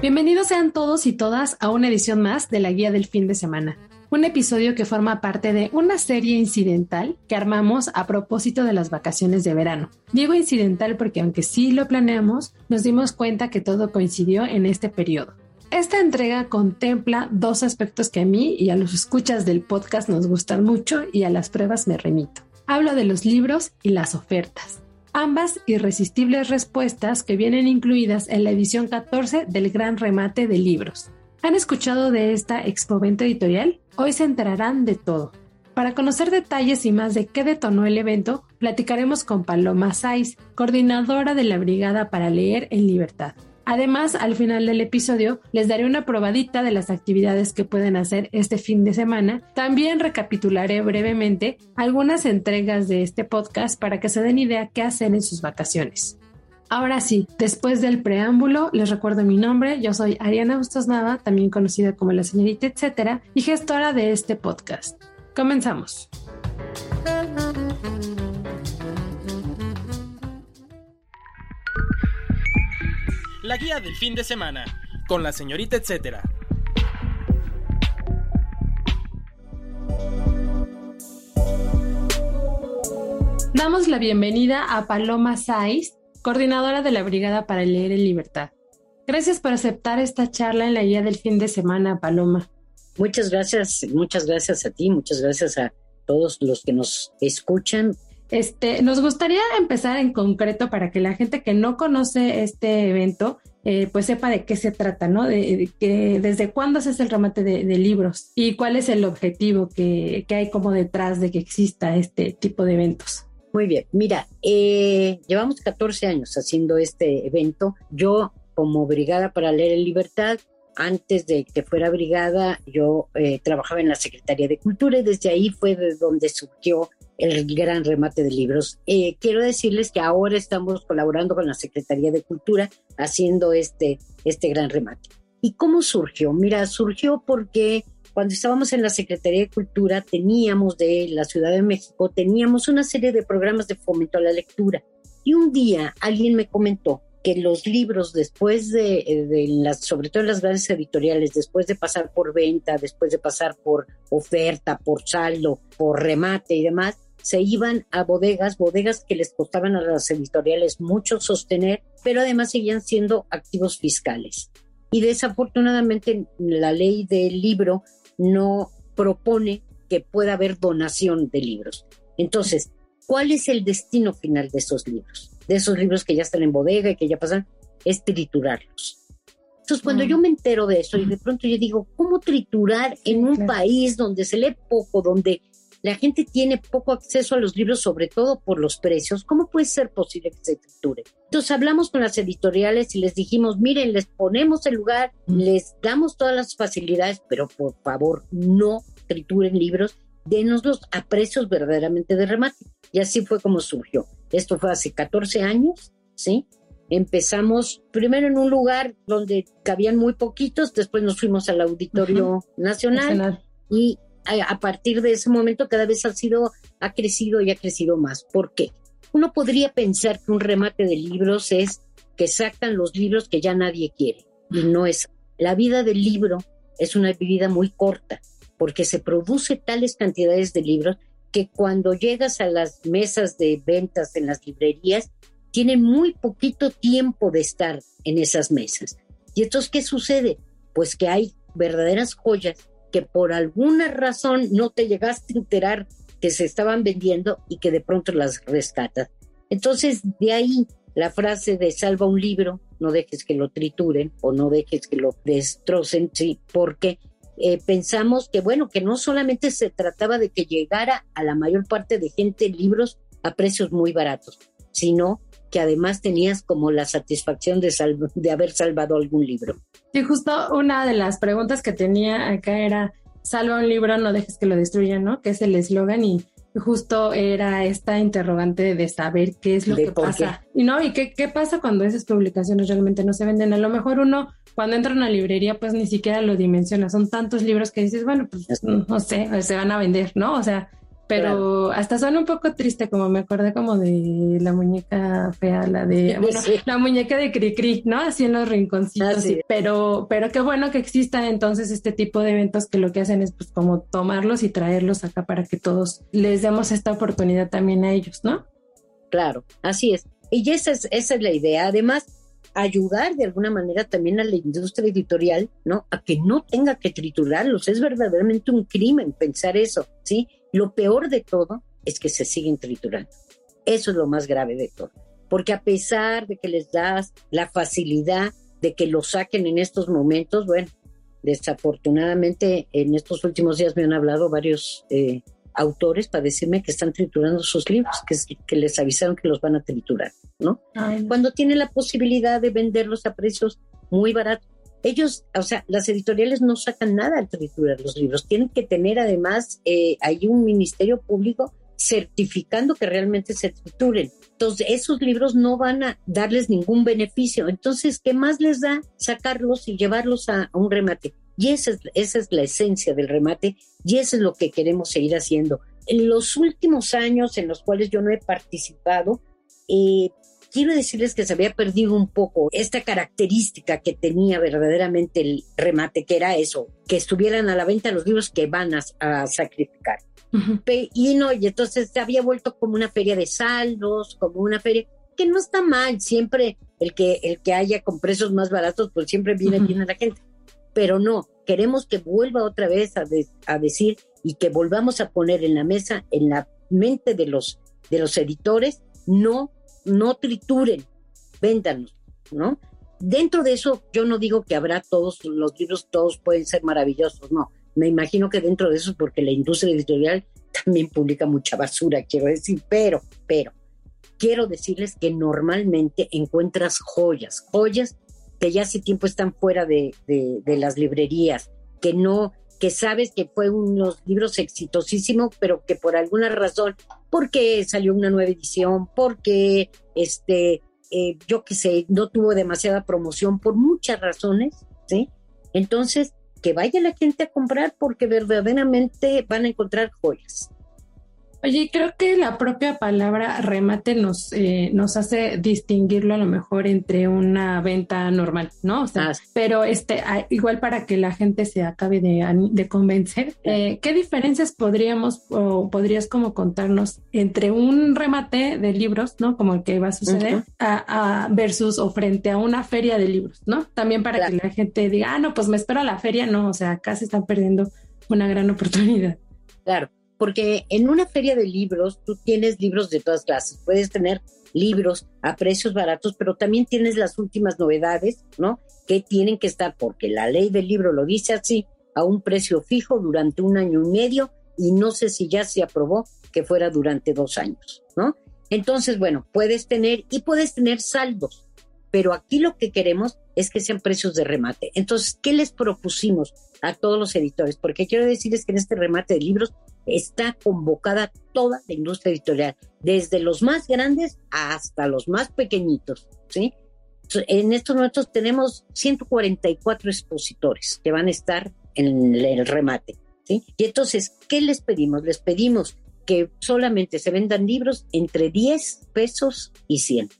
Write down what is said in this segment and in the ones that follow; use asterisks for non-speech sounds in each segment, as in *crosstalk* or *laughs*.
Bienvenidos sean todos y todas a una edición más de la Guía del Fin de Semana. Un episodio que forma parte de una serie incidental que armamos a propósito de las vacaciones de verano. Digo incidental porque aunque sí lo planeamos, nos dimos cuenta que todo coincidió en este periodo. Esta entrega contempla dos aspectos que a mí y a los escuchas del podcast nos gustan mucho y a las pruebas me remito. Hablo de los libros y las ofertas ambas irresistibles respuestas que vienen incluidas en la edición 14 del Gran Remate de Libros. ¿Han escuchado de esta expoventa editorial? Hoy se enterarán de todo. Para conocer detalles y más de qué detonó el evento, platicaremos con Paloma Saiz, coordinadora de la Brigada para Leer en Libertad. Además, al final del episodio les daré una probadita de las actividades que pueden hacer este fin de semana. También recapitularé brevemente algunas entregas de este podcast para que se den idea qué hacer en sus vacaciones. Ahora sí, después del preámbulo, les recuerdo mi nombre. Yo soy Ariana Bustos Nava, también conocida como la señorita etcétera, y gestora de este podcast. Comenzamos. La guía del fin de semana, con la señorita etcétera. Damos la bienvenida a Paloma Saiz, coordinadora de la Brigada para Leer en Libertad. Gracias por aceptar esta charla en la guía del fin de semana, Paloma. Muchas gracias, muchas gracias a ti, muchas gracias a todos los que nos escuchan este, nos gustaría empezar en concreto para que la gente que no conoce este evento, eh, pues sepa de qué se trata, ¿no? De, que desde cuándo se hace el remate de, libros y cuál es el objetivo que, hay como detrás de que exista este tipo de eventos. Muy bien, mira, eh, llevamos 14 años haciendo este evento. Yo, como Brigada para Leer en Libertad, antes de que fuera brigada, yo eh, trabajaba en la Secretaría de Cultura y desde ahí fue de donde surgió el gran remate de libros. Eh, quiero decirles que ahora estamos colaborando con la Secretaría de Cultura haciendo este, este gran remate. ¿Y cómo surgió? Mira, surgió porque cuando estábamos en la Secretaría de Cultura teníamos de la Ciudad de México, teníamos una serie de programas de fomento a la lectura. Y un día alguien me comentó que los libros después de, de, las, sobre todo en las grandes editoriales, después de pasar por venta, después de pasar por oferta, por saldo, por remate y demás, se iban a bodegas, bodegas que les costaban a las editoriales mucho sostener, pero además seguían siendo activos fiscales. Y desafortunadamente la ley del libro no propone que pueda haber donación de libros. Entonces, ¿cuál es el destino final de esos libros? De esos libros que ya están en bodega y que ya pasan, es triturarlos. Entonces, cuando yo me entero de eso y de pronto yo digo, ¿cómo triturar en un país donde se lee poco, donde la gente tiene poco acceso a los libros, sobre todo por los precios. ¿Cómo puede ser posible que se triture? Entonces hablamos con las editoriales y les dijimos, miren, les ponemos el lugar, les damos todas las facilidades, pero por favor no trituren libros, denoslos a precios verdaderamente de remate. Y así fue como surgió. Esto fue hace 14 años, ¿sí? Empezamos primero en un lugar donde cabían muy poquitos, después nos fuimos al Auditorio Nacional, Nacional, y a partir de ese momento cada vez ha sido, ha crecido y ha crecido más. ¿Por qué? Uno podría pensar que un remate de libros es que sacan los libros que ya nadie quiere. Y no es. La vida del libro es una vida muy corta, porque se produce tales cantidades de libros que cuando llegas a las mesas de ventas en las librerías, tienen muy poquito tiempo de estar en esas mesas. ¿Y entonces qué sucede? Pues que hay verdaderas joyas que por alguna razón no te llegaste a enterar que se estaban vendiendo y que de pronto las rescatas. Entonces, de ahí la frase de salva un libro, no dejes que lo trituren o no dejes que lo destrocen, porque eh, pensamos que, bueno, que no solamente se trataba de que llegara a la mayor parte de gente libros a precios muy baratos, sino que además tenías como la satisfacción de, de haber salvado algún libro. Sí, justo una de las preguntas que tenía acá era, salva un libro, no dejes que lo destruyan, ¿no? Que es el eslogan y justo era esta interrogante de saber qué es lo que pasa. Y no, y qué, qué pasa cuando esas publicaciones realmente no se venden. A lo mejor uno cuando entra a una librería pues ni siquiera lo dimensiona. Son tantos libros que dices, bueno, pues no sé, se van a vender, ¿no? O sea, pero hasta suena un poco triste, como me acordé como de la muñeca fea, la de, bueno, la muñeca de Cricri, ¿no? Así en los rinconcitos. pero, pero qué bueno que exista entonces este tipo de eventos que lo que hacen es pues como tomarlos y traerlos acá para que todos les demos esta oportunidad también a ellos, ¿no? Claro, así es. Y esa es, esa es la idea. Además, ayudar de alguna manera también a la industria editorial, ¿no? A que no tenga que triturarlos. Es verdaderamente un crimen pensar eso, ¿sí? Lo peor de todo es que se siguen triturando. Eso es lo más grave de todo. Porque a pesar de que les das la facilidad de que lo saquen en estos momentos, bueno, desafortunadamente en estos últimos días me han hablado varios eh, autores para decirme que están triturando sus libros, que, que les avisaron que los van a triturar, ¿no? Cuando tienen la posibilidad de venderlos a precios muy baratos ellos, o sea, las editoriales no sacan nada al triturar los libros, tienen que tener además, eh, hay un ministerio público certificando que realmente se trituren. Entonces, esos libros no van a darles ningún beneficio. Entonces, ¿qué más les da sacarlos y llevarlos a, un remate? Y esa es, esa es la esencia del remate y eso es lo que queremos seguir haciendo. En los últimos años en los cuales yo no he participado, eh, quiero decirles que se había perdido un poco esta característica que tenía verdaderamente el remate, que era eso, que estuvieran a la venta los libros que van a, sacrificar. Y no, y entonces se había vuelto como una feria de saldos, como una feria que no está mal, siempre el que, el que haya con precios más baratos, pues siempre viene bien a la gente. Pero no, queremos que vuelva otra vez a, a decir y que volvamos a poner en la mesa, en la mente de los, de los editores, no no trituren, véndanos, ¿no? Dentro de eso, yo no digo que habrá todos los libros, todos pueden ser maravillosos, no. Me imagino que dentro de eso, porque la industria editorial *laughs* también publica mucha basura, quiero decir, pero, pero, quiero decirles que normalmente encuentras joyas, joyas que ya hace tiempo están fuera de, de las librerías, que no, que sabes que fue unos libros exitosísimos, pero que por alguna razón, porque salió una nueva edición, porque este, eh, yo qué sé, no tuvo demasiada promoción, por muchas razones, ¿sí? Entonces, que vaya la gente a comprar porque verdaderamente van a encontrar joyas. Oye, creo que la propia palabra remate nos, eh, nos hace distinguirlo a lo mejor entre una venta normal, ¿no? O sea, ah, pero este, igual para que la gente se acabe de, convencer, eh, ¿qué diferencias podríamos o podrías como contarnos entre un remate de libros, ¿no? Como el que va a suceder, a, versus o frente a una feria de libros, ¿no? También para que la gente diga, ah, no, pues me espero a la feria, no, o sea, acá se están perdiendo una gran oportunidad. Claro porque en una feria de libros tú tienes libros de todas clases, puedes tener libros a precios baratos, pero también tienes las últimas novedades, ¿no? Que tienen que estar, porque la ley del libro lo dice así, a un precio fijo durante un año y medio, y no sé si ya se aprobó que fuera durante dos años, ¿no? Entonces, bueno, puedes tener y puedes tener saldos, pero aquí lo que queremos es que sean precios de remate. Entonces, ¿qué les propusimos a todos los editores? Porque quiero decirles que en este remate de libros está convocada toda la industria editorial, desde los más grandes hasta los más pequeñitos, ¿sí? En estos momentos tenemos 144 expositores que van a estar en el remate, ¿sí? Y entonces, ¿qué les pedimos? Les pedimos que solamente se vendan libros entre 10 pesos y 100.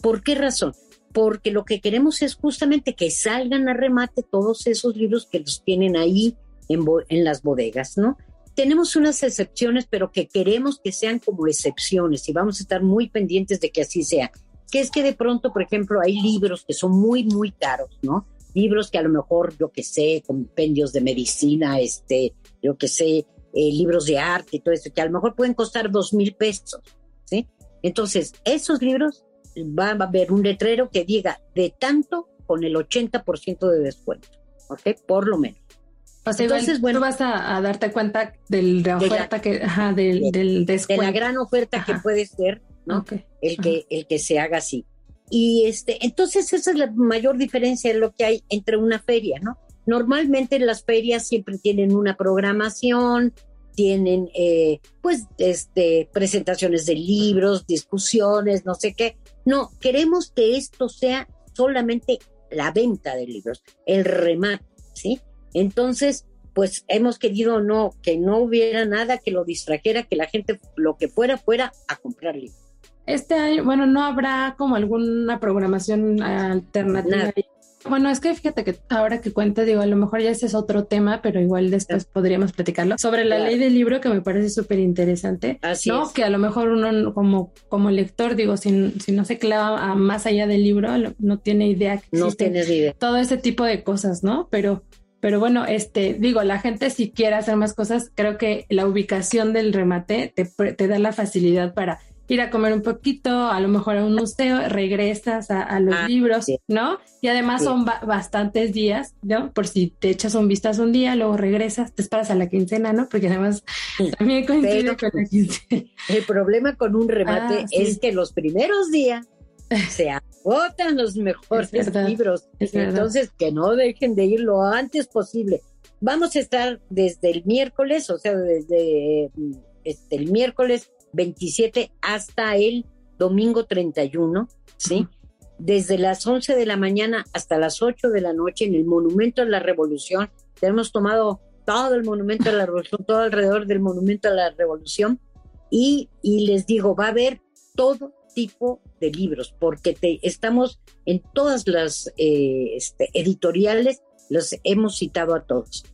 ¿Por qué razón? Porque lo que queremos es justamente que salgan a remate todos esos libros que los tienen ahí en, en las bodegas, ¿no? tenemos unas excepciones, pero que queremos que sean como excepciones y vamos a estar muy pendientes de que así sea. Que es que de pronto, por ejemplo, hay libros que son muy, muy caros, ¿no? Libros que a lo mejor, yo que sé, compendios de medicina, este, yo que sé, eh, libros de arte y todo eso, que a lo mejor pueden costar dos mil pesos, ¿sí? Entonces, esos libros va a haber un letrero que diga de tanto con el 80% de descuento, ¿ok? Por lo menos. O sea, Entonces, bueno, tú vas a, darte cuenta de la oferta que, ajá, del, del descuento. De la gran oferta que puede ser, ¿no? El que, el que se haga así. Y este, entonces esa es la mayor diferencia de lo que hay entre una feria, ¿no? Normalmente las ferias siempre tienen una programación, tienen eh, pues este, presentaciones de libros, discusiones, no sé qué. No, queremos que esto sea solamente la venta de libros, el remate, ¿sí? Entonces, pues hemos querido no, que no hubiera nada que lo distrajera, que la gente lo que fuera fuera a comprar libros. Este año, bueno, no habrá como alguna programación alternativa. Bueno, es que fíjate que ahora que cuenta, digo, a lo mejor ya ese es otro tema, pero igual después podríamos platicarlo. Sobre la ley del libro, que me parece súper interesante. Así ¿no? Que a lo mejor uno como, como lector, digo, si, si no se clava más allá del libro, no tiene idea que no tienes idea. todo ese tipo de cosas, ¿no? Pero pero bueno, este, digo, la gente si quiere hacer más cosas, creo que la ubicación del remate te, te da la facilidad para ir a comer un poquito, a lo mejor a un museo, regresas a, los ah, libros, ¿no? Y además son bastantes días, ¿no? Por si te echas un vistazo un día, luego regresas, te esperas a la quincena, ¿no? Porque además también coincide con la quincena. El problema con un remate ah, es que los primeros días se agotan los mejores libros. Entonces, que no dejen de ir lo antes posible. Vamos a estar desde el miércoles, o sea, desde este, el miércoles 27 hasta el domingo 31, ¿sí? Desde las 11 de la mañana hasta las 8 de la noche en el Monumento a la Revolución. Tenemos tomado todo el Monumento a la Revolución, todo alrededor del Monumento a la Revolución. Y, y les digo, va a haber todo tipo de libros, porque te, estamos en todas las eh, este, editoriales, los hemos citado a todos.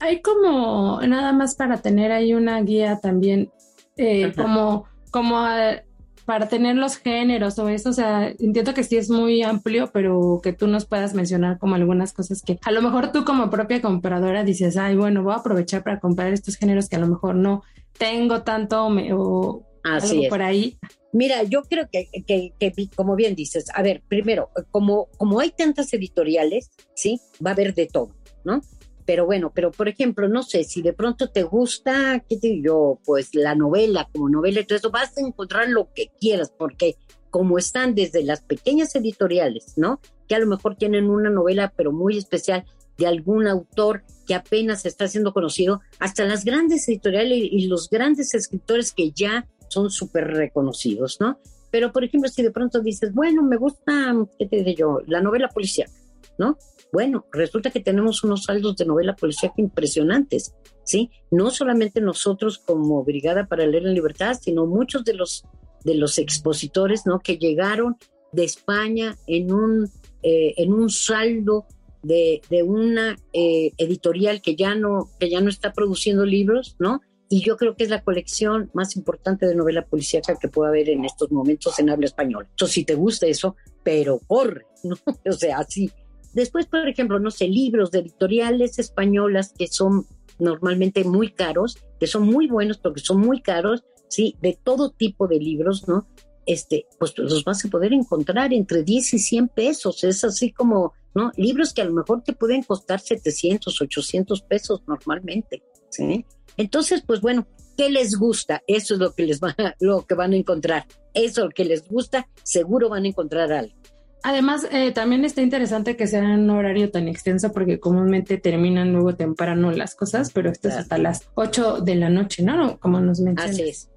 Hay como, nada más para tener ahí una guía también, eh, como, como eh, para tener los géneros o eso, o sea, entiendo que sí es muy amplio, pero que tú nos puedas mencionar como algunas cosas que a lo mejor tú como propia compradora dices, ay, bueno, voy a aprovechar para comprar estos géneros que a lo mejor no tengo tanto o algo por ahí. Mira, yo creo que, que, que, como bien dices, a ver, primero, como, como hay tantas editoriales, ¿sí? Va a haber de todo, ¿no? Pero bueno, pero por ejemplo, no sé, si de pronto te gusta, ¿qué te digo yo? Pues la novela, como novela y todo eso, vas a encontrar lo que quieras, porque como están desde las pequeñas editoriales, ¿no? Que a lo mejor tienen una novela, pero muy especial, de algún autor que apenas está siendo conocido, hasta las grandes editoriales y los grandes escritores que ya son súper reconocidos, ¿no? Pero, por ejemplo, si de pronto dices, bueno, me gusta, ¿qué te digo yo? La novela policial, ¿no? Bueno, resulta que tenemos unos saldos de novela policíaca impresionantes, ¿sí? No solamente nosotros como Brigada para Leer en Libertad, sino muchos de los, de los expositores, ¿no? Que llegaron de España en un, eh, en un saldo de, de una eh, editorial que ya, no, que ya no está produciendo libros, ¿no? Y yo creo que es la colección más importante de novela policíaca que pueda haber en estos momentos en habla española. Entonces, si te gusta eso, pero corre, ¿no? *laughs* O sea, así, Después, por ejemplo, no sé, libros de editoriales españolas que son normalmente muy caros, que son muy buenos porque son muy caros, sí, de todo tipo de libros, ¿no? Este, pues los vas a poder encontrar entre 10 y 100 pesos. Es así como, ¿no? Libros que a lo mejor te pueden costar 700, 800 pesos normalmente, ¿sí? Entonces, pues bueno, ¿qué les gusta? Eso es lo que les va, *laughs* lo que van a encontrar. Eso que les gusta, seguro van a encontrar algo. Además, eh, también está interesante que sea un horario tan extenso porque comúnmente terminan luego temprano las cosas, pero esto es hasta las 8 de la noche, ¿no? Como nos mencionas. Así es.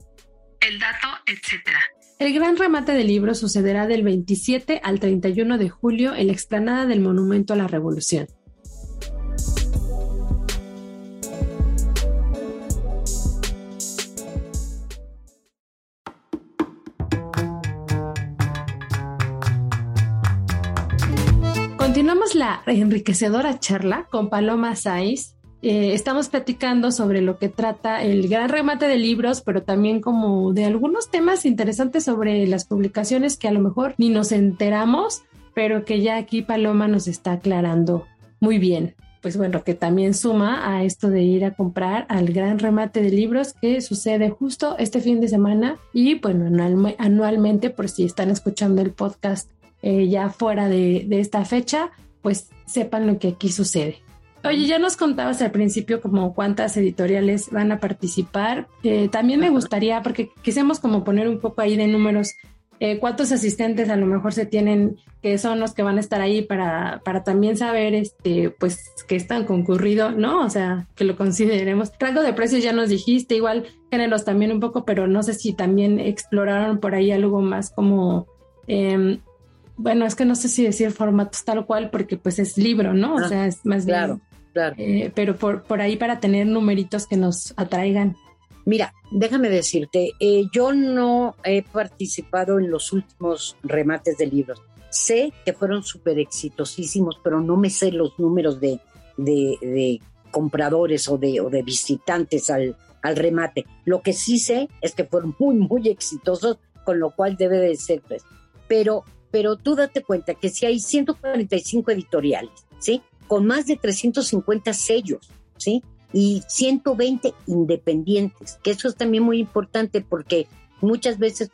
El dato, etcétera. El gran remate del libro sucederá del 27 al 31 de julio en la explanada del Monumento a la Revolución. Continuamos la enriquecedora charla con Paloma Saiz. Eh, estamos platicando sobre lo que trata el gran remate de libros, pero también como de algunos temas interesantes sobre las publicaciones que a lo mejor ni nos enteramos, pero que ya aquí Paloma nos está aclarando muy bien. Pues bueno, que también suma a esto de ir a comprar al gran remate de libros que sucede justo este fin de semana y bueno, anualmente, por si están escuchando el podcast eh, ya fuera de, esta fecha, pues sepan lo que aquí sucede. Oye, ya nos contabas al principio como cuántas editoriales van a participar. Eh, también me gustaría, porque quisimos como poner un poco ahí de números, eh, cuántos asistentes a lo mejor se tienen que son los que van a estar ahí para, para también saber este pues que están concurrido, ¿no? O sea, que lo consideremos. Rango de precios ya nos dijiste, igual géneros también un poco, pero no sé si también exploraron por ahí algo más como eh, bueno, es que no sé si decir formatos tal cual porque pues es libro, ¿no? O ah, sea, es más claro, bien. Claro, eh, pero por, por ahí para tener numeritos que nos atraigan. Mira, déjame decirte, eh, yo no he participado en los últimos remates de libros. Sé que fueron súper exitosísimos, pero no me sé los números de, de, compradores o de, o de visitantes al, al remate. Lo que sí sé es que fueron muy, muy exitosos, con lo cual debe de ser. Pues. Pero pero tú date cuenta que si hay 145 editoriales, ¿sí? Con más de 350 sellos, ¿sí? Y 120 independientes, que eso es también muy importante porque muchas veces,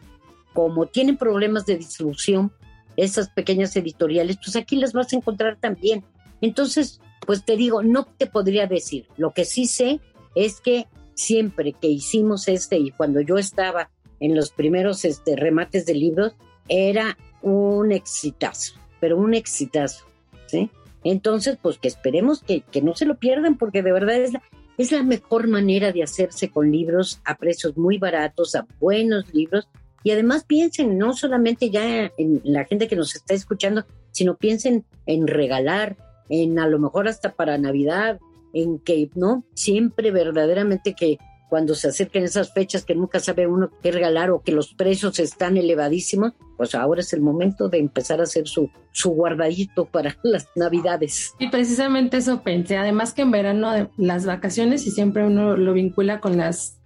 como tienen problemas de distribución, esas pequeñas editoriales, pues aquí las vas a encontrar también. Entonces, pues te digo, no te podría decir. Lo que sí sé es que siempre que hicimos este y cuando yo estaba en los primeros este, remates de libros, era un exitazo, pero un exitazo, ¿sí? Entonces, pues que esperemos que, no se lo pierdan, porque de verdad es la, es la mejor manera de hacerse con libros a precios muy baratos, a buenos libros. Y además piensen no solamente ya en la gente que nos está escuchando, sino piensen en regalar, en a lo mejor hasta para Navidad, en que, ¿no? Siempre verdaderamente que cuando se acerquen esas fechas que nunca sabe uno qué regalar o que los precios están elevadísimos, pues ahora es el momento de empezar a hacer su, su guardadito para *laughs* las navidades. Y precisamente eso pensé, además que en verano las vacaciones y siempre uno lo vincula con las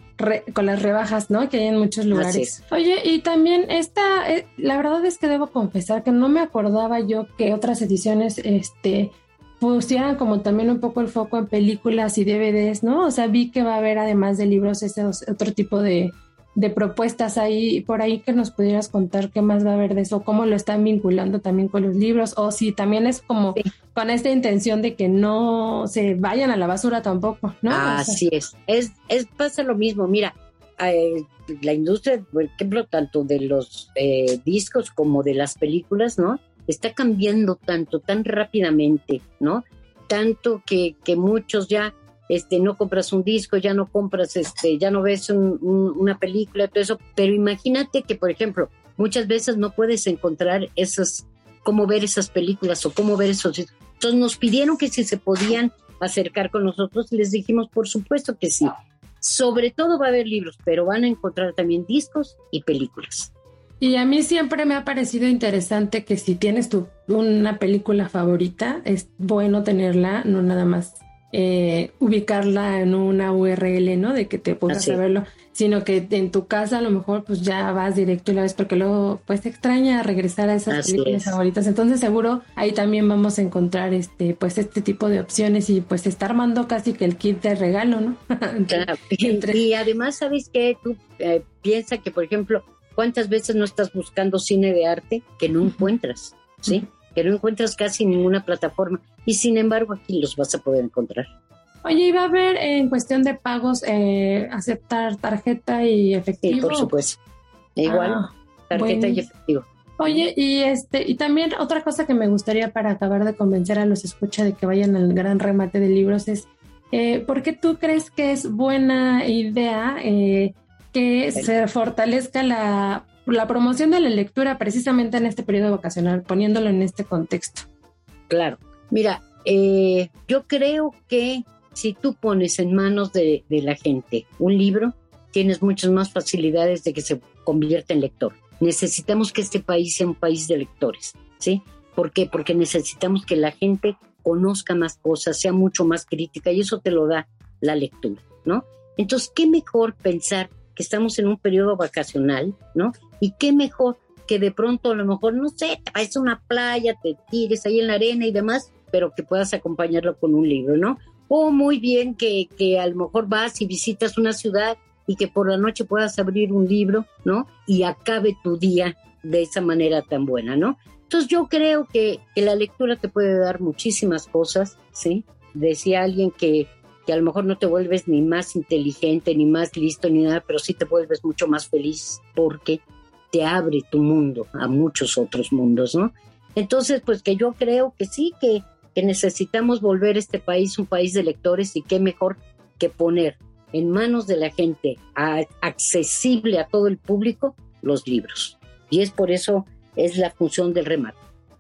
con las rebajas, ¿no? Que hay en muchos lugares. Oye, y también esta, eh, la verdad es que debo confesar que no me acordaba yo que otras ediciones, este, pusieran como también un poco el foco en películas y DVDs, ¿no? O sea, vi que va a haber además de libros ese otro tipo de, propuestas ahí, por ahí que nos pudieras contar qué más va a haber de eso, cómo lo están vinculando también con los libros, o si también es como con esta intención de que no se vayan a la basura tampoco, ¿no? Así es. es, es, pasa lo mismo, mira, eh, la industria, por ejemplo, tanto de los eh, discos como de las películas, ¿no? Está cambiando tanto, tan rápidamente, ¿no? Tanto que, que muchos ya este, no compras un disco, ya no compras, este, ya no ves una película, todo eso, pero imagínate que, por ejemplo, muchas veces no puedes encontrar esas, cómo ver esas películas o cómo ver esos. Entonces nos pidieron que si se podían acercar con nosotros y les dijimos, por supuesto que sí. Sobre todo va a haber libros, pero van a encontrar también discos y películas. Y a mí siempre me ha parecido interesante que si tienes tu, una película favorita, es bueno tenerla, no nada más eh, ubicarla en una URL, ¿no? De que te puedas saberlo, sino que en tu casa a lo mejor pues ya vas directo y la ves porque luego pues te extraña regresar a esas películas favoritas. Entonces seguro ahí también vamos a encontrar este pues este tipo de opciones y pues está armando casi que el kit de regalo, ¿no? *laughs* claro. Y además, ¿sabes qué? Tú eh, piensa que, por ejemplo, ¿Cuántas veces no estás buscando cine de arte que no encuentras? ¿Sí? Que no encuentras casi ninguna plataforma. Y sin embargo, aquí los vas a poder encontrar. Oye, ¿iba a haber en cuestión de pagos eh, aceptar tarjeta y efectivo? Sí, por supuesto. Igual, ah, tarjeta y efectivo. Oye, y este, y también otra cosa que me gustaría para acabar de convencer a los escucha de que vayan al gran remate de libros es eh, ¿por qué tú crees que es buena idea eh, que se fortalezca la, promoción de la lectura precisamente en este periodo vacacional, poniéndolo en este contexto. Claro, mira, eh, yo creo que si tú pones en manos de, la gente un libro, tienes muchas más facilidades de que se convierta en lector. Necesitamos que este país sea un país de lectores, ¿sí? ¿Por qué? Porque necesitamos que la gente conozca más cosas, sea mucho más crítica y eso te lo da la lectura, ¿no? Entonces, ¿qué mejor pensar que estamos en un periodo vacacional, ¿no? Y qué mejor que de pronto a lo mejor, no sé, te vayas a una playa, te tires ahí en la arena y demás, pero que puedas acompañarlo con un libro, ¿no? O muy bien que, que a lo mejor vas y visitas una ciudad y que por la noche puedas abrir un libro, ¿no? Y acabe tu día de esa manera tan buena, ¿no? Entonces yo creo que, que la lectura te puede dar muchísimas cosas, ¿sí? decía alguien que, que a lo mejor no te vuelves ni más inteligente, ni más listo, ni nada, pero sí te vuelves mucho más feliz porque te abre tu mundo a muchos otros mundos, ¿no? Entonces, pues que yo creo que sí, que, que necesitamos volver este país un país de lectores y qué mejor que poner en manos de la gente, accesible a todo el público, los libros. Y es por eso, es la función del remate.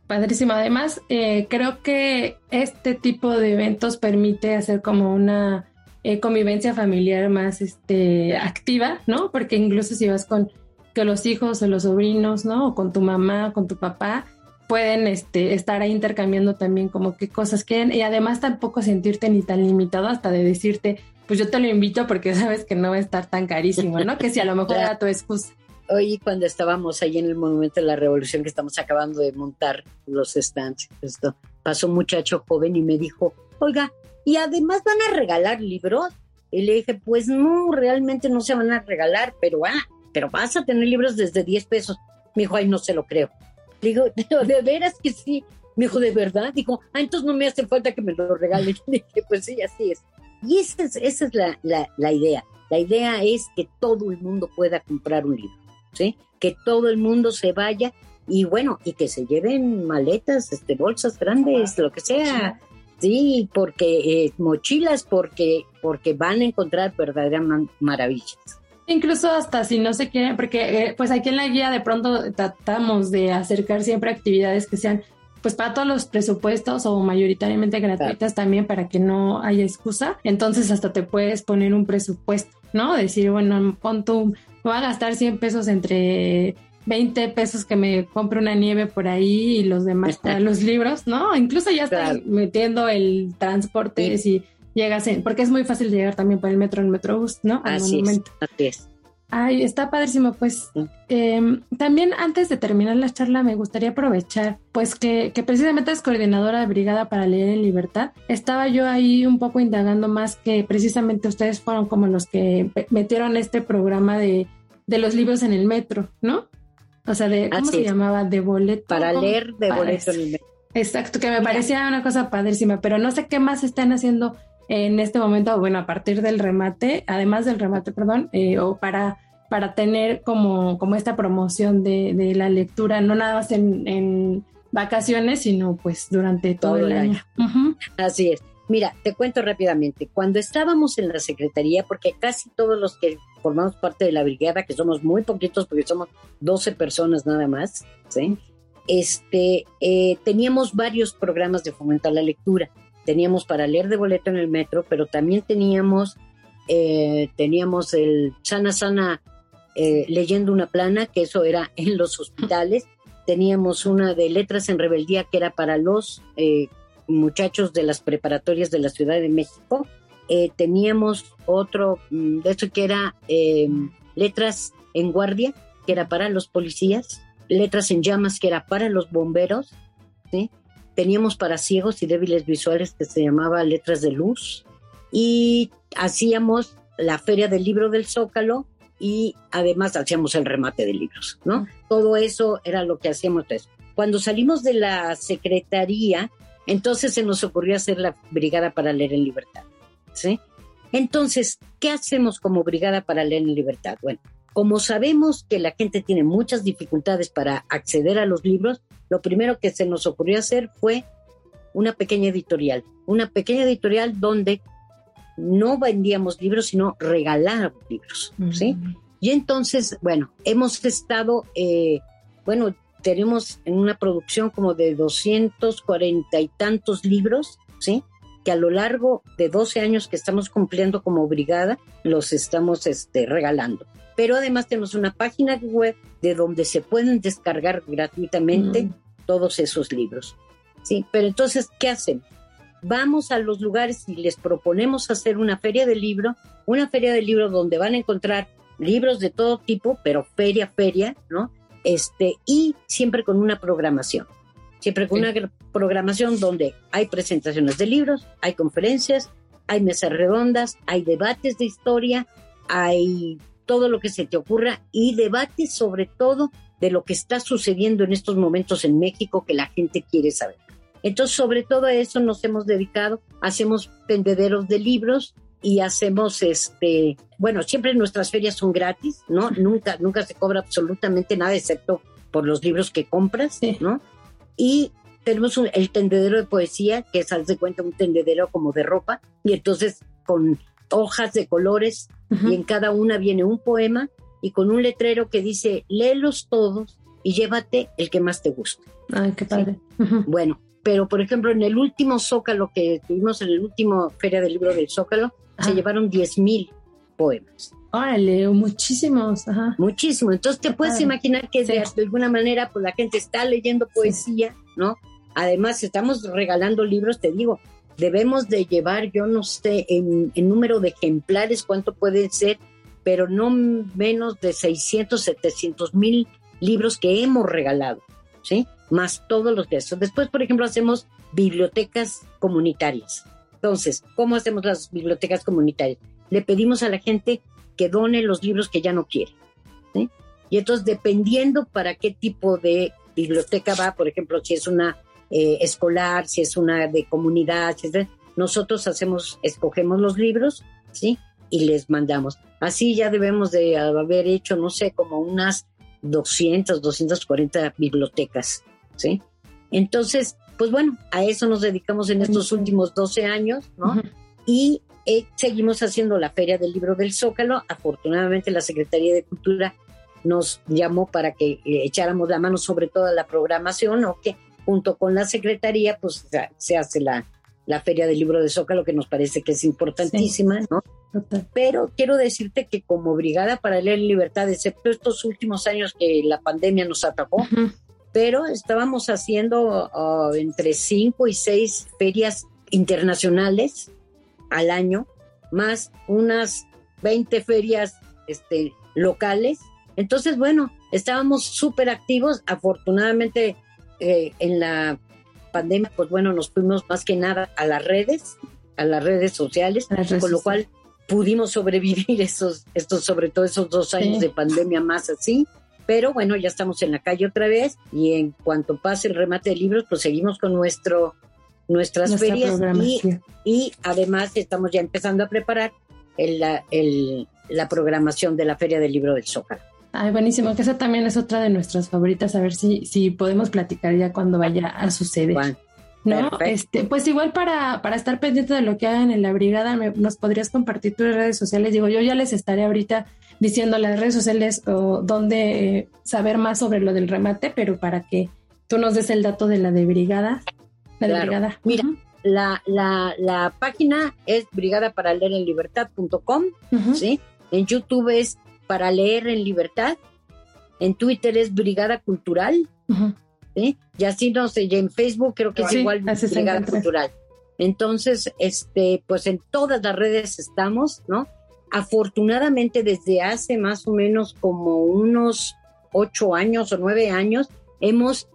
Padrísimo. Además, eh, creo que este tipo de eventos permite hacer como una eh, convivencia familiar más este, activa, ¿no? Porque incluso si vas con que los hijos o los sobrinos, ¿no? O con tu mamá, con tu papá, pueden este, estar ahí intercambiando también como qué cosas quieren y además tampoco sentirte ni tan limitado hasta de decirte, pues yo te lo invito porque *laughs* sabes que no va a estar tan carísimo, ¿no? Que si a lo mejor *laughs* era tu excusa hoy cuando estábamos ahí en el Monumento de la Revolución que estamos acabando de montar los stands, esto, pasó un muchacho joven y me dijo, oiga, ¿y además van a regalar libros? Y le dije, pues no, realmente no se van a regalar, pero ah, pero vas a tener libros desde 10 pesos. Me dijo, ay, no se lo creo. Le digo, de veras que sí. Me dijo, ¿de verdad? Dijo, ah, entonces no me hace falta que me lo regalen. *laughs* Le dije, pues sí, así es. Y esa es, esa es la, la, la idea. La idea es que todo el mundo pueda comprar un libro. Que todo el mundo se vaya y bueno, y que se lleven maletas, este, bolsas grandes, lo que sea. Sí, porque eh, mochilas, porque, porque van a encontrar verdaderas maravillas. Incluso hasta si no se quieren, porque eh, pues aquí en la guía de pronto tratamos de acercar siempre actividades que sean pues para todos los presupuestos o mayoritariamente gratuitas también para que no haya excusa. Entonces hasta te puedes poner un presupuesto, ¿no? Decir, bueno, pon tu voy a gastar 100 pesos entre 20 pesos que me compre una nieve por ahí y los demás *laughs* para los libros, ¿no? Incluso ya estoy metiendo el transporte si llegas en, porque es muy fácil llegar también por el metro, el metrobús, ¿no? Al así monumento. Es, Ay, está padrísimo. Pues em, también antes de terminar la charla me gustaría aprovechar, pues que, que, precisamente es coordinadora de Brigada para Leer en Libertad. Estaba yo ahí un poco indagando más que precisamente ustedes fueron como los que metieron este programa de de los libros en el metro, ¿no? O sea, de, ¿cómo se llamaba? De boleto. Para leer de boleto en el metro. Exacto, que me parecía una cosa padrísima, pero no sé qué más están haciendo en este momento, bueno, a partir del remate, además del remate, perdón, eh, o para, para tener como, como esta promoción de, de la lectura, no nada más en, vacaciones, sino pues durante todo, el año. Así es. Mira, te cuento rápidamente. Cuando estábamos en la Secretaría, porque casi todos los que formamos parte de la brigada, que somos muy poquitos porque somos 12 personas nada más, ¿sí? este, eh, teníamos varios programas de fomentar la lectura. Teníamos para leer de boleto en el metro, pero también teníamos, eh, teníamos el Sana Sana eh, leyendo una plana, que eso era *laughs* en los hospitales. Teníamos una de letras en rebeldía, que era para los muchachos de las preparatorias de la Ciudad de México. Eh, teníamos otro, mm, de hecho que era em, letras en guardia, que era para los policías, letras en llamas, que era para los bomberos, ¿sí? Teníamos para ciegos y débiles visuales, que se llamaba letras de luz, y hacíamos la feria del libro del Zócalo, y además hacíamos el remate de libros, ¿no? Todo eso era lo que hacíamos. Cuando salimos de la secretaría, entonces se nos ocurrió hacer la Brigada para Leer en Libertad. ¿sí? Entonces, ¿qué hacemos como Brigada para Leer en Libertad? Bueno, como sabemos que la gente tiene muchas dificultades para acceder a los libros, lo primero que se nos ocurrió hacer fue una pequeña editorial, una pequeña editorial donde no vendíamos libros, sino regalábamos libros, ¿sí? Y entonces, bueno, hemos estado, eh, bueno, tenemos en una producción como de 240 y tantos libros, ¿sí? Que a lo largo de 12 años que estamos cumpliendo como brigada, los estamos este, regalando. Pero además tenemos una página web de donde se pueden descargar gratuitamente mm. todos esos libros. Sí, pero entonces, ¿qué hacen? Vamos a los lugares y les proponemos hacer una feria de libro, una feria de libro donde van a encontrar libros de todo tipo, pero feria, feria, ¿no? este, y siempre con una programación. Siempre con una programación donde hay presentaciones de libros, hay conferencias, hay mesas redondas, hay debates de historia, hay todo lo que se te ocurra y debates sobre todo de lo que está sucediendo en estos momentos en México que la gente quiere saber. Entonces, sobre todo a eso nos hemos dedicado. Hacemos tendederos de libros y hacemos este, bueno, siempre nuestras ferias son gratis, ¿no? Nunca, nunca se cobra absolutamente nada excepto por los libros que compras, ¿no? Y tenemos el tendedero de poesía, que es, de cuenta, un tendedero como de ropa, y entonces con hojas de colores, y en cada una viene un poema, y con un letrero que dice, léelos todos y llévate el que más te guste. Ay, qué padre. Bueno, pero por ejemplo, en el último Zócalo que tuvimos, en el último Feria del Libro del Zócalo, se llevaron 10 mil poemas. Órale, muchísimos. Ajá. Muchísimo. Entonces te puedes imaginar que de, alguna manera pues la gente está leyendo poesía, ¿no? Además estamos regalando libros, te digo, debemos de llevar, yo no sé, en, número de ejemplares cuánto puede ser, pero no menos de 600, 700 mil libros que hemos regalado, ¿sí? Más todos los de esos. Después, por ejemplo, hacemos bibliotecas comunitarias. Entonces, ¿cómo hacemos las bibliotecas comunitarias? Le pedimos a la gente que done los libros que ya no quiere. Y entonces, dependiendo para qué tipo de biblioteca va, por ejemplo, si es una eh, escolar, si es una de comunidad, nosotros hacemos, escogemos los libros, ¿sí? Y les mandamos. Así ya debemos de haber hecho, no sé, como unas 200, 240 bibliotecas, ¿sí? Entonces, pues bueno, a eso nos dedicamos en estos últimos 12 años, ¿no? Y eh, seguimos haciendo la Feria del Libro del Zócalo. Afortunadamente la Secretaría de Cultura nos llamó para que eh, echáramos la mano sobre toda la programación, o que junto con la Secretaría, pues se hace la, la Feria del Libro del Zócalo, que nos parece que es importantísima, ¿no? Pero quiero decirte que como Brigada para Leer Libertad, excepto estos últimos años que la pandemia nos atacó, pero estábamos haciendo uh, entre cinco y seis ferias internacionales al año, más unas 20 ferias este, locales. Entonces, bueno, estábamos súper activos. Afortunadamente, eh, en la pandemia, pues bueno, nos fuimos más que nada a las redes, a las redes sociales, con lo cual pudimos sobrevivir *laughs* esos, estos, sobre todo esos dos años de pandemia más así. Pero bueno, ya estamos en la calle otra vez y en cuanto pase el remate de libros, pues seguimos con nuestro nuestras ferias y, además estamos ya empezando a preparar el, la programación de la Feria del Libro del Zócalo. Ay, buenísimo, que esa también es otra de nuestras favoritas, a ver si, si podemos platicar ya cuando vaya a suceder. ¿No? Este, pues igual para, para estar pendiente de lo que hagan en la brigada, nos podrías compartir tus redes sociales. Digo, yo ya les estaré ahorita diciendo las redes sociales o dónde eh, saber más sobre lo del remate, pero para que tú nos des el dato de la de brigada, Mira, la, la, la, página es brigada para leer en libertad.com, ¿sí? En YouTube es para leer en libertad, en Twitter es brigada cultural, ¿sí? Y así no sé, en Facebook creo que es igual brigada cultural. Entonces, este, pues en todas las redes estamos, ¿no? Afortunadamente desde hace más o menos como unos ocho años o nueve años hemos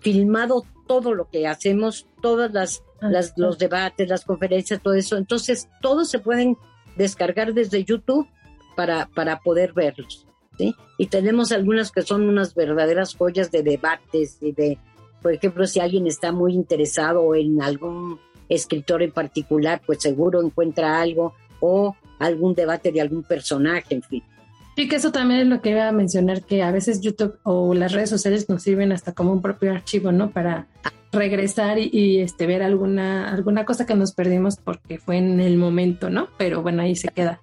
filmado todo lo que hacemos, todas las, ah, las los debates, las conferencias, todo eso. Entonces, todos se pueden descargar desde YouTube para, para poder verlos. ¿sí? Y tenemos algunas que son unas verdaderas joyas de debates y de, por ejemplo, si alguien está muy interesado en algún escritor en particular, pues seguro encuentra algo o algún debate de algún personaje, en fin. Y que eso también es lo que iba a mencionar, que a veces YouTube o las redes sociales nos sirven hasta como un propio archivo, ¿no? Para regresar y, este ver alguna, alguna cosa que nos perdimos porque fue en el momento, ¿no? Pero bueno, ahí se queda.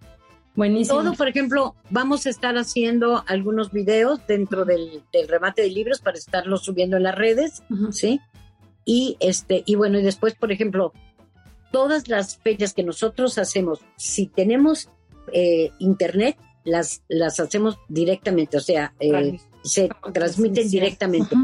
Buenísimo. Todo, por ejemplo, vamos a estar haciendo algunos videos dentro del, remate de libros para estarlos subiendo en las redes, ¿sí? Y este, y bueno, y después, por ejemplo, todas las fechas que nosotros hacemos, si tenemos eh, internet, las, las hacemos directamente, o sea, eh, se transmiten directamente.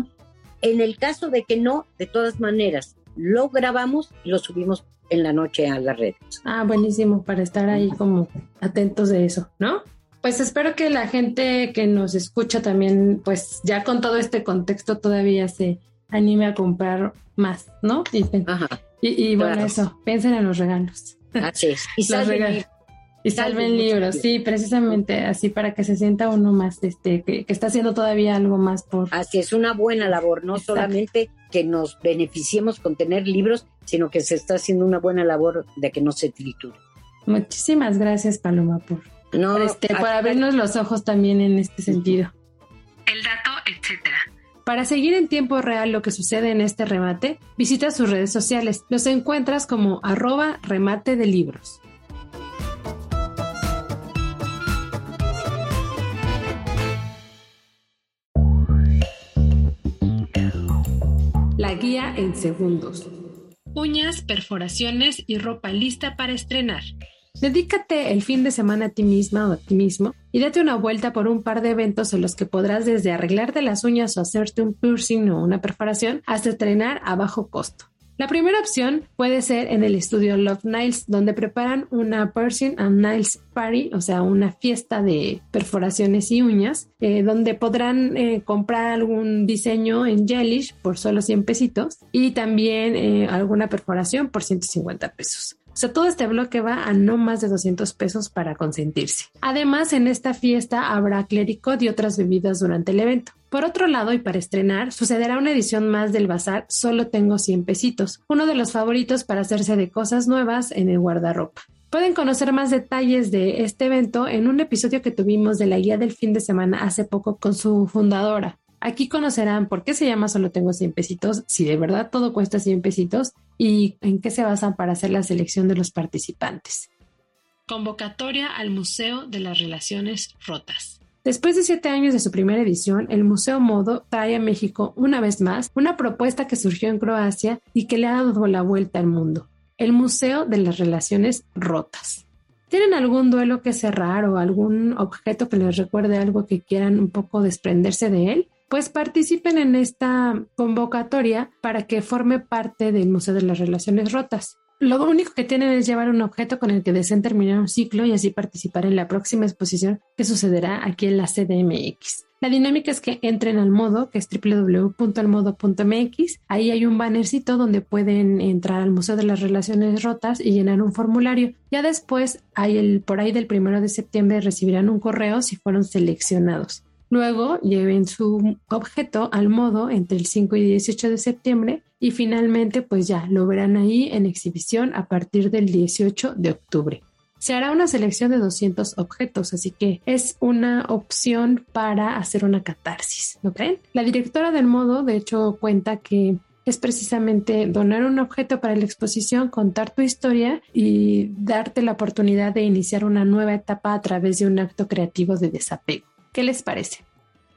En el caso de que no, de todas maneras, lo grabamos y lo subimos en la noche a las redes. Ah, buenísimo, para estar ahí como atentos de eso, ¿no? Pues espero que la gente que nos escucha también, pues ya con todo este contexto todavía se anime a comprar más, ¿no? Y, y, bueno, eso, piensen en los regalos. Así es. Y *laughs* los regalos. Y salven libros, sí, precisamente así para que se sienta uno más, este, que, está haciendo todavía algo más por... Así es una buena labor, no solamente que nos beneficiemos con tener libros, sino que se está haciendo una buena labor de que no se triture. Muchísimas gracias, Paloma, por, no, este, por abrirnos los ojos también en este sentido. El dato, etcétera. Para seguir en tiempo real lo que sucede en este remate, visita sus redes sociales. Los encuentras como arroba remate de libros. En segundos. Uñas, perforaciones y ropa lista para estrenar. Dedícate el fin de semana a ti misma o a ti mismo y date una vuelta por un par de eventos en los que podrás desde arreglarte las uñas o hacerte un piercing o una perforación hasta estrenar a bajo costo. La primera opción puede ser en el estudio Love Nails, donde preparan una Piercing and Nails Party, o sea, una fiesta de perforaciones y uñas, eh, donde podrán eh, comprar algún diseño en Jellish por solo 100 pesitos y también eh, alguna perforación por 150 pesos. O sea, todo este bloque va a no más de 200 pesos para consentirse. Además, en esta fiesta habrá clericot y otras bebidas durante el evento. Por otro lado, y para estrenar, sucederá una edición más del bazar Solo tengo 100 pesitos, uno de los favoritos para hacerse de cosas nuevas en el guardarropa. Pueden conocer más detalles de este evento en un episodio que tuvimos de la guía del fin de semana hace poco con su fundadora, Aquí conocerán por qué se llama Solo Tengo 100 pesitos, si de verdad todo cuesta 100 pesitos y en qué se basan para hacer la selección de los participantes. Convocatoria al Museo de las Relaciones Rotas. Después de siete años de su primera edición, el Museo Modo trae a México una vez más una propuesta que surgió en Croacia y que le ha dado la vuelta al mundo, el Museo de las Relaciones Rotas. ¿Tienen algún duelo que cerrar o algún objeto que les recuerde algo que quieran un poco desprenderse de él? Pues participen en esta convocatoria para que forme parte del Museo de las Relaciones Rotas. Lo único que tienen es llevar un objeto con el que deseen terminar un ciclo y así participar en la próxima exposición que sucederá aquí en la CDMX. La dinámica es que entren al modo, que es www.almodo.mx. Ahí hay un bannercito donde pueden entrar al Museo de las Relaciones Rotas y llenar un formulario. Ya después, hay el, por ahí del primero de septiembre, recibirán un correo si fueron seleccionados. Luego lleven su objeto al modo entre el 5 y 18 de septiembre y finalmente pues ya lo verán ahí en exhibición a partir del 18 de octubre. Se hará una selección de 200 objetos, así que es una opción para hacer una catarsis, ¿no creen? La directora del modo, de hecho, cuenta que es precisamente donar un objeto para la exposición, contar tu historia y darte la oportunidad de iniciar una nueva etapa a través de un acto creativo de desapego. ¿Qué les parece?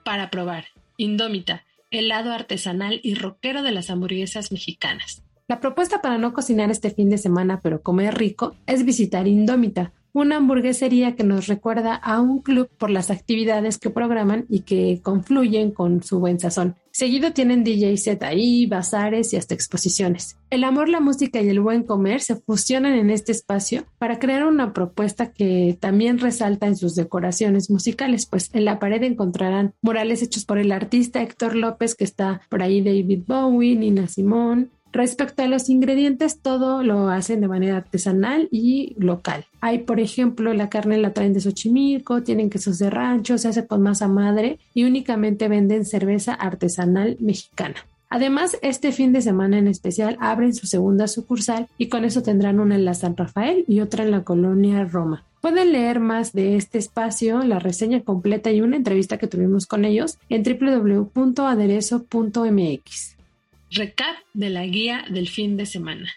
Para probar, Indómita, helado artesanal y rockero de las hamburguesas mexicanas. La propuesta para no cocinar este fin de semana pero comer rico es visitar Indómita, una hamburguesería que nos recuerda a un club por las actividades que programan y que confluyen con su buen sazón. Seguido tienen DJ set ahí, bazares y hasta exposiciones. El amor, la música y el buen comer se fusionan en este espacio para crear una propuesta que también resalta en sus decoraciones musicales, pues en la pared encontrarán murales hechos por el artista Héctor López, que está por ahí David Bowie, Nina Simón, Respecto a los ingredientes, todo lo hacen de manera artesanal y local. Hay, por ejemplo, la carne la traen de Xochimilco, tienen quesos de rancho, se hace con masa madre y únicamente venden cerveza artesanal mexicana. Además, este fin de semana en especial abren su segunda sucursal y con eso tendrán una en la San Rafael y otra en la colonia Roma. Pueden leer más de este espacio, la reseña completa y una entrevista que tuvimos con ellos en www.aderezo.mx recap de la guía del fin de semana.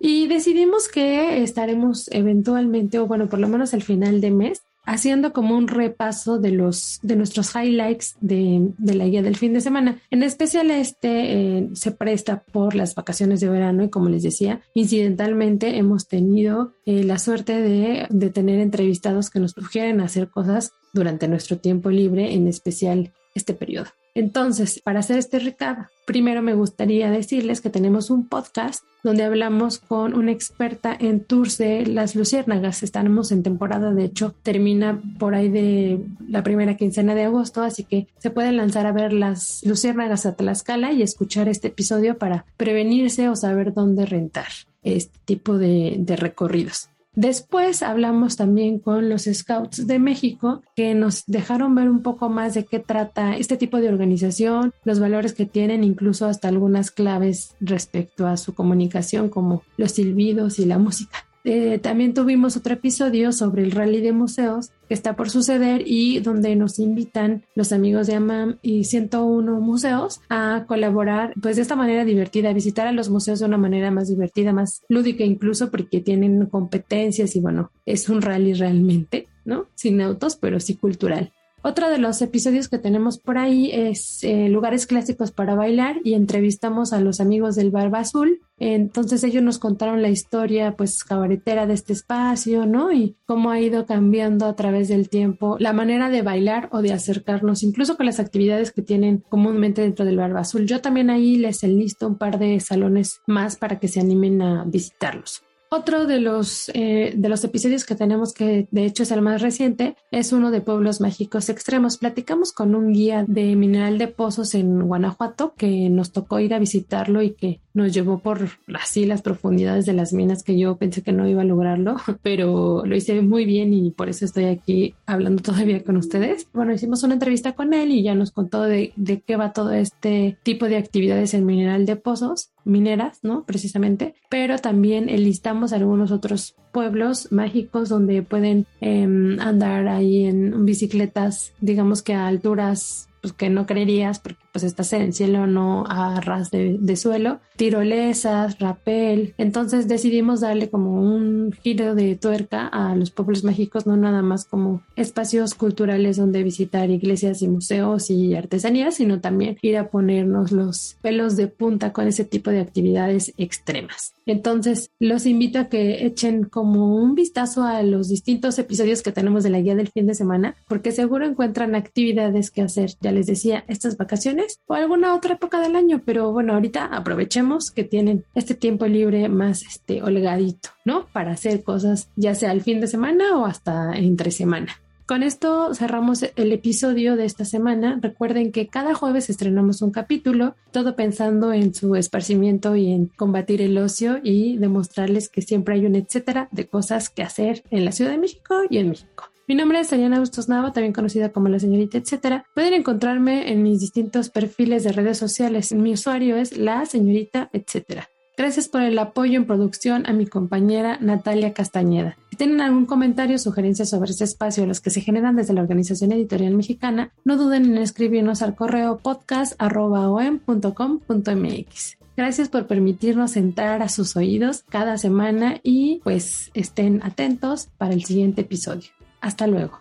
Y decidimos que estaremos eventualmente, o bueno, por lo menos al final de mes, haciendo como un repaso de los de nuestros highlights de, la guía del fin de semana. En especial este eh, se presta por las vacaciones de verano y como les decía, incidentalmente hemos tenido eh, la suerte de, de tener entrevistados que nos sugieren hacer cosas durante nuestro tiempo libre, en especial este periodo. Entonces, para hacer este recap, primero me gustaría decirles que tenemos un podcast donde hablamos con una experta en tours de las luciérnagas. Estamos en temporada, de hecho, termina por ahí de la primera quincena de agosto, así que se pueden lanzar a ver las luciérnagas a Tlaxcala y escuchar este episodio para prevenirse o saber dónde rentar este tipo de, de recorridos. Después hablamos también con los Scouts de México que nos dejaron ver un poco más de qué trata este tipo de organización, los valores que tienen, incluso hasta algunas claves respecto a su comunicación como los silbidos y la música. Eh, también tuvimos otro episodio sobre el rally de museos que está por suceder y donde nos invitan los amigos de AMAM y 101 museos a colaborar pues de esta manera divertida, a visitar a los museos de una manera más divertida, más lúdica incluso porque tienen competencias y bueno, es un rally realmente, ¿no? Sin autos, pero sí cultural. Otro de los episodios que tenemos por ahí es eh, lugares clásicos para bailar y entrevistamos a los amigos del Barba Azul. Entonces ellos nos contaron la historia pues cabaretera de este espacio, ¿no? Y cómo ha ido cambiando a través del tiempo la manera de bailar o de acercarnos, incluso con las actividades que tienen comúnmente dentro del Barba Azul. Yo también ahí les enlisto un par de salones más para que se animen a visitarlos. Otro de los, eh, de los episodios que tenemos, que de hecho es el más reciente, es uno de pueblos mágicos extremos. Platicamos con un guía de mineral de pozos en Guanajuato que nos tocó ir a visitarlo y que nos llevó por así las profundidades de las minas que yo pensé que no iba a lograrlo, *laughs* pero lo hice muy bien y por eso estoy aquí hablando todavía con ustedes. Bueno, hicimos una entrevista con él y ya nos contó de, de qué va todo este tipo de actividades en mineral de pozos mineras, ¿no? Precisamente, pero también listamos algunos otros pueblos mágicos donde pueden em, andar ahí en bicicletas, digamos que a alturas pues, que no creerías porque pues estás en el cielo, no a ras de, suelo, tirolesas, rapel. Entonces decidimos darle como un giro de tuerca a los pueblos mágicos, no nada más como espacios culturales donde visitar iglesias y museos y artesanías, sino también ir a ponernos los pelos de punta con ese tipo de actividades extremas. Entonces, los invito a que echen como un vistazo a los distintos episodios que tenemos de la guía del fin de semana, porque seguro encuentran actividades que hacer, ya les decía, estas vacaciones o alguna otra época del año, pero bueno, ahorita aprovechemos que tienen este tiempo libre más este holgadito, ¿no? Para hacer cosas ya sea el fin de semana o hasta entre semana. Con esto cerramos el episodio de esta semana. Recuerden que cada jueves estrenamos un capítulo, todo pensando en su esparcimiento y en combatir el ocio y demostrarles que siempre hay un etcétera de cosas que hacer en la Ciudad de México y en México. Mi nombre es Ariana Bustos Nava, también conocida como la señorita etcétera. Pueden encontrarme en mis distintos perfiles de redes sociales. Mi usuario es la señorita etcétera. Gracias por el apoyo en producción a mi compañera Natalia Castañeda. Si tienen algún comentario o sugerencia sobre este espacio, los que se generan desde la Organización Editorial Mexicana, no duden en escribirnos al correo podcast.om.com.mx. Gracias por permitirnos entrar a sus oídos cada semana y pues estén atentos para el siguiente episodio. Hasta luego.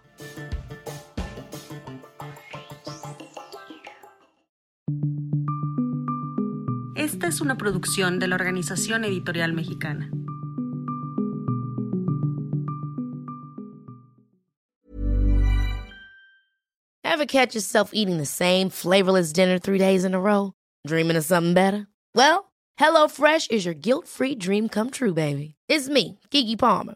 Esta es una producción de la Organización Editorial Mexicana. Ever catch yourself eating the same flavorless dinner three days in a row? Dreaming of something better? Well, HelloFresh is your guilt-free dream come true, baby. It's me, Kiki Palmer.